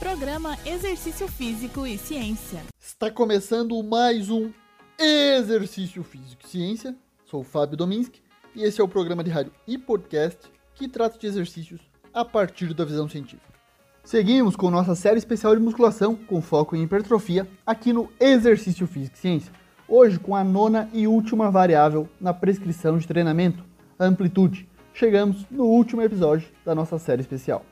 Programa Exercício Físico e Ciência. Está começando mais um Exercício Físico e Ciência. Sou o Fábio Dominski e esse é o programa de rádio e podcast que trata de exercícios a partir da visão científica. Seguimos com nossa série especial de musculação com foco em hipertrofia aqui no Exercício Físico e Ciência. Hoje com a nona e última variável na prescrição de treinamento, amplitude. Chegamos no último episódio da nossa série especial.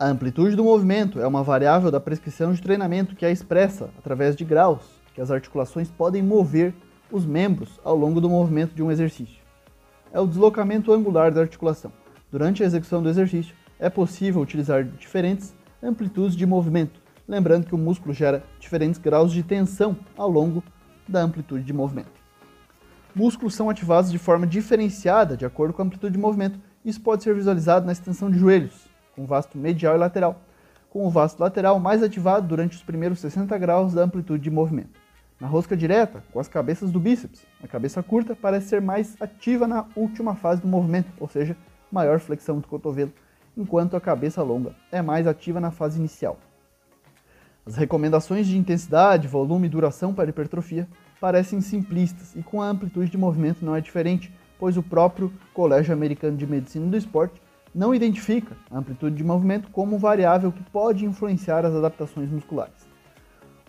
A amplitude do movimento é uma variável da prescrição de treinamento que é expressa através de graus que as articulações podem mover os membros ao longo do movimento de um exercício. É o deslocamento angular da articulação. Durante a execução do exercício, é possível utilizar diferentes amplitudes de movimento, lembrando que o músculo gera diferentes graus de tensão ao longo da amplitude de movimento. Músculos são ativados de forma diferenciada de acordo com a amplitude de movimento. Isso pode ser visualizado na extensão de joelhos, com vasto medial e lateral, com o vasto lateral mais ativado durante os primeiros 60 graus da amplitude de movimento. Na rosca direta, com as cabeças do bíceps, a cabeça curta parece ser mais ativa na última fase do movimento, ou seja, maior flexão do cotovelo, enquanto a cabeça longa é mais ativa na fase inicial. As recomendações de intensidade, volume e duração para hipertrofia parecem simplistas e com a amplitude de movimento não é diferente, pois o próprio Colégio Americano de Medicina do Esporte não identifica a amplitude de movimento como variável que pode influenciar as adaptações musculares.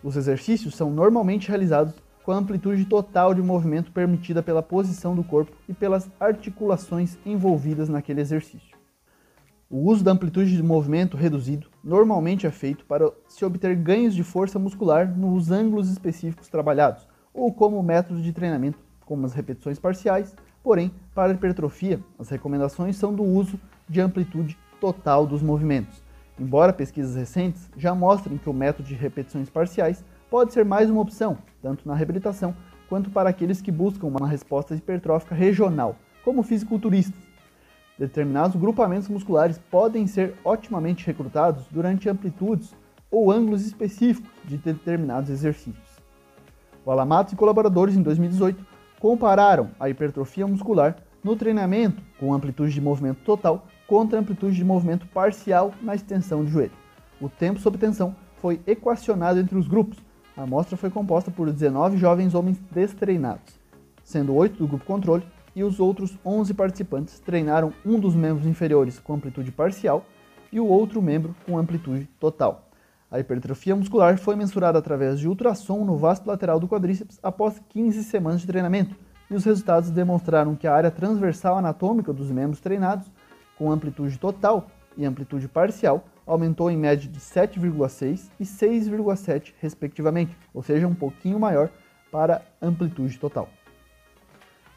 Os exercícios são normalmente realizados com a amplitude total de movimento permitida pela posição do corpo e pelas articulações envolvidas naquele exercício. O uso da amplitude de movimento reduzido normalmente é feito para se obter ganhos de força muscular nos ângulos específicos trabalhados, ou como método de treinamento, como as repetições parciais, porém, para hipertrofia, as recomendações são do uso de amplitude total dos movimentos. Embora pesquisas recentes já mostrem que o método de repetições parciais pode ser mais uma opção, tanto na reabilitação quanto para aqueles que buscam uma resposta hipertrófica regional, como fisiculturistas, Determinados grupamentos musculares podem ser otimamente recrutados durante amplitudes ou ângulos específicos de determinados exercícios. O Alamato e colaboradores, em 2018, compararam a hipertrofia muscular no treinamento com amplitude de movimento total contra amplitude de movimento parcial na extensão de joelho. O tempo sob tensão foi equacionado entre os grupos. A amostra foi composta por 19 jovens homens destreinados, sendo 8 do grupo controle e os outros 11 participantes treinaram um dos membros inferiores com amplitude parcial e o outro membro com amplitude total. A hipertrofia muscular foi mensurada através de ultrassom no vasto lateral do quadríceps após 15 semanas de treinamento, e os resultados demonstraram que a área transversal anatômica dos membros treinados, com amplitude total e amplitude parcial, aumentou em média de 7,6 e 6,7 respectivamente, ou seja, um pouquinho maior para amplitude total.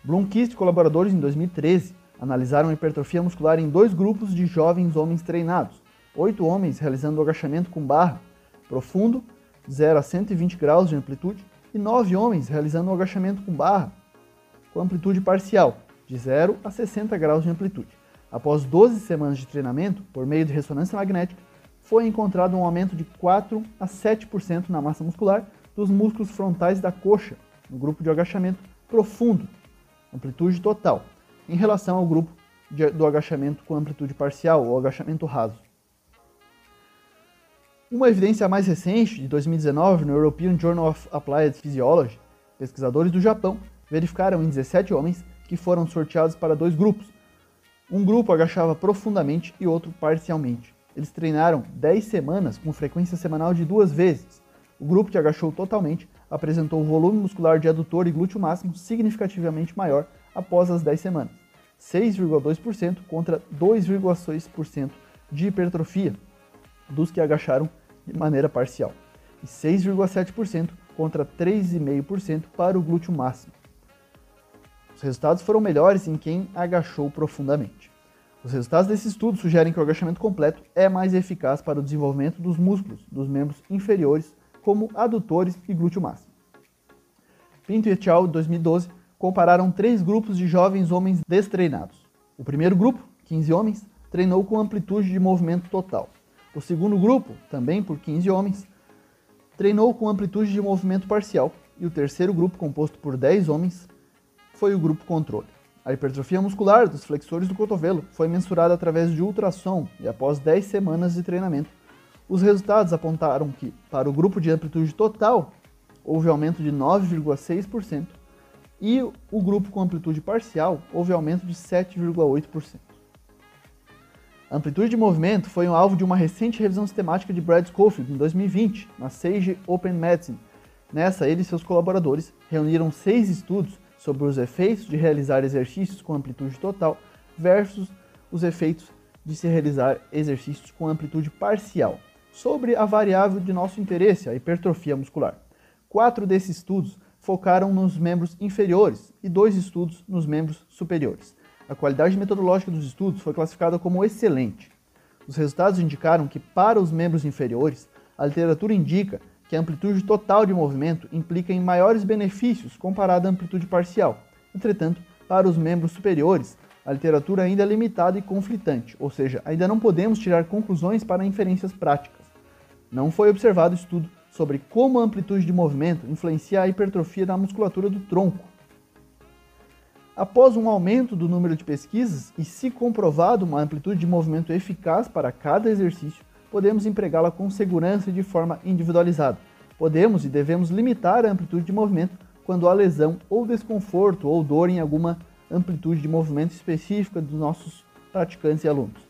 Blomqvist e colaboradores, em 2013, analisaram a hipertrofia muscular em dois grupos de jovens homens treinados. Oito homens realizando o agachamento com barra profundo, 0 a 120 graus de amplitude, e nove homens realizando o agachamento com barra com amplitude parcial, de 0 a 60 graus de amplitude. Após 12 semanas de treinamento, por meio de ressonância magnética, foi encontrado um aumento de 4 a 7% na massa muscular dos músculos frontais da coxa, no grupo de agachamento profundo, amplitude total, em relação ao grupo de, do agachamento com amplitude parcial ou agachamento raso. Uma evidência mais recente, de 2019, no European Journal of Applied Physiology, pesquisadores do Japão verificaram em 17 homens que foram sorteados para dois grupos. Um grupo agachava profundamente e outro parcialmente. Eles treinaram 10 semanas com frequência semanal de duas vezes. O grupo que agachou totalmente apresentou um volume muscular de adutor e glúteo máximo significativamente maior após as 10 semanas, 6,2% contra 2,6% de hipertrofia dos que agacharam de maneira parcial, e 6,7% contra 3,5% para o glúteo máximo. Os resultados foram melhores em quem agachou profundamente. Os resultados desse estudo sugerem que o agachamento completo é mais eficaz para o desenvolvimento dos músculos dos membros inferiores como adutores e glúteo máximo. Pinto e al. 2012 compararam três grupos de jovens homens destreinados. O primeiro grupo, 15 homens, treinou com amplitude de movimento total. O segundo grupo, também por 15 homens, treinou com amplitude de movimento parcial. E o terceiro grupo, composto por 10 homens, foi o grupo controle. A hipertrofia muscular dos flexores do cotovelo foi mensurada através de ultrassom e após 10 semanas de treinamento, os resultados apontaram que, para o grupo de amplitude total, houve aumento de 9,6% e o grupo com amplitude parcial houve aumento de 7,8%. A amplitude de movimento foi um alvo de uma recente revisão sistemática de Brad Schofield em 2020, na Sage Open Medicine. Nessa, ele e seus colaboradores reuniram seis estudos sobre os efeitos de realizar exercícios com amplitude total versus os efeitos de se realizar exercícios com amplitude parcial, sobre a variável de nosso interesse, a hipertrofia muscular. Quatro desses estudos focaram nos membros inferiores e dois estudos nos membros superiores. A qualidade metodológica dos estudos foi classificada como excelente. Os resultados indicaram que, para os membros inferiores, a literatura indica que a amplitude total de movimento implica em maiores benefícios comparado à amplitude parcial. Entretanto, para os membros superiores, a literatura ainda é limitada e conflitante, ou seja, ainda não podemos tirar conclusões para inferências práticas. Não foi observado estudo sobre como a amplitude de movimento influencia a hipertrofia da musculatura do tronco. Após um aumento do número de pesquisas e se comprovado uma amplitude de movimento eficaz para cada exercício, podemos empregá-la com segurança e de forma individualizada. Podemos e devemos limitar a amplitude de movimento quando há lesão ou desconforto ou dor em alguma amplitude de movimento específica dos nossos praticantes e alunos.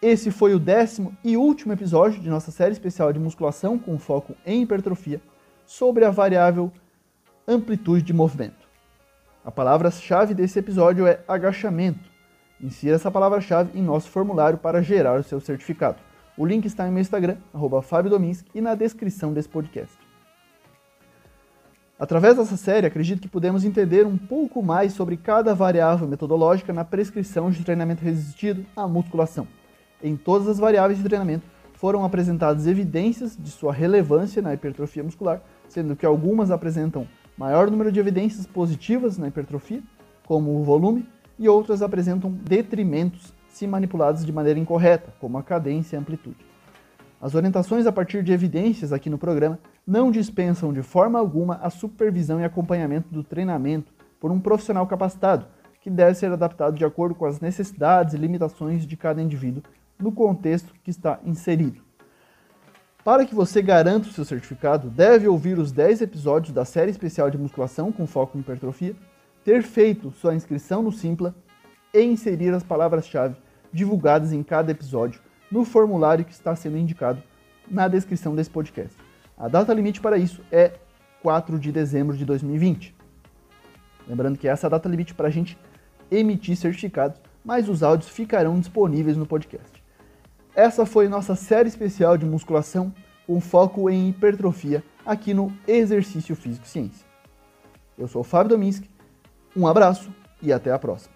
Esse foi o décimo e último episódio de nossa série especial de musculação com foco em hipertrofia sobre a variável amplitude de movimento. A palavra-chave desse episódio é agachamento. Insira essa palavra-chave em nosso formulário para gerar o seu certificado. O link está em meu Instagram, FábioDominski, e na descrição desse podcast. Através dessa série, acredito que podemos entender um pouco mais sobre cada variável metodológica na prescrição de treinamento resistido à musculação. Em todas as variáveis de treinamento foram apresentadas evidências de sua relevância na hipertrofia muscular, sendo que algumas apresentam maior número de evidências positivas na hipertrofia, como o volume, e outras apresentam detrimentos se manipulados de maneira incorreta, como a cadência e a amplitude. As orientações a partir de evidências aqui no programa não dispensam de forma alguma a supervisão e acompanhamento do treinamento por um profissional capacitado, que deve ser adaptado de acordo com as necessidades e limitações de cada indivíduo no contexto que está inserido. Para que você garanta o seu certificado, deve ouvir os 10 episódios da série especial de musculação com foco em hipertrofia, ter feito sua inscrição no Simpla e inserir as palavras-chave divulgadas em cada episódio no formulário que está sendo indicado na descrição desse podcast. A data limite para isso é 4 de dezembro de 2020. Lembrando que essa é a data limite para a gente emitir certificados, mas os áudios ficarão disponíveis no podcast. Essa foi nossa série especial de musculação com foco em hipertrofia aqui no Exercício Físico Ciência. Eu sou o Fábio Dominski, um abraço e até a próxima.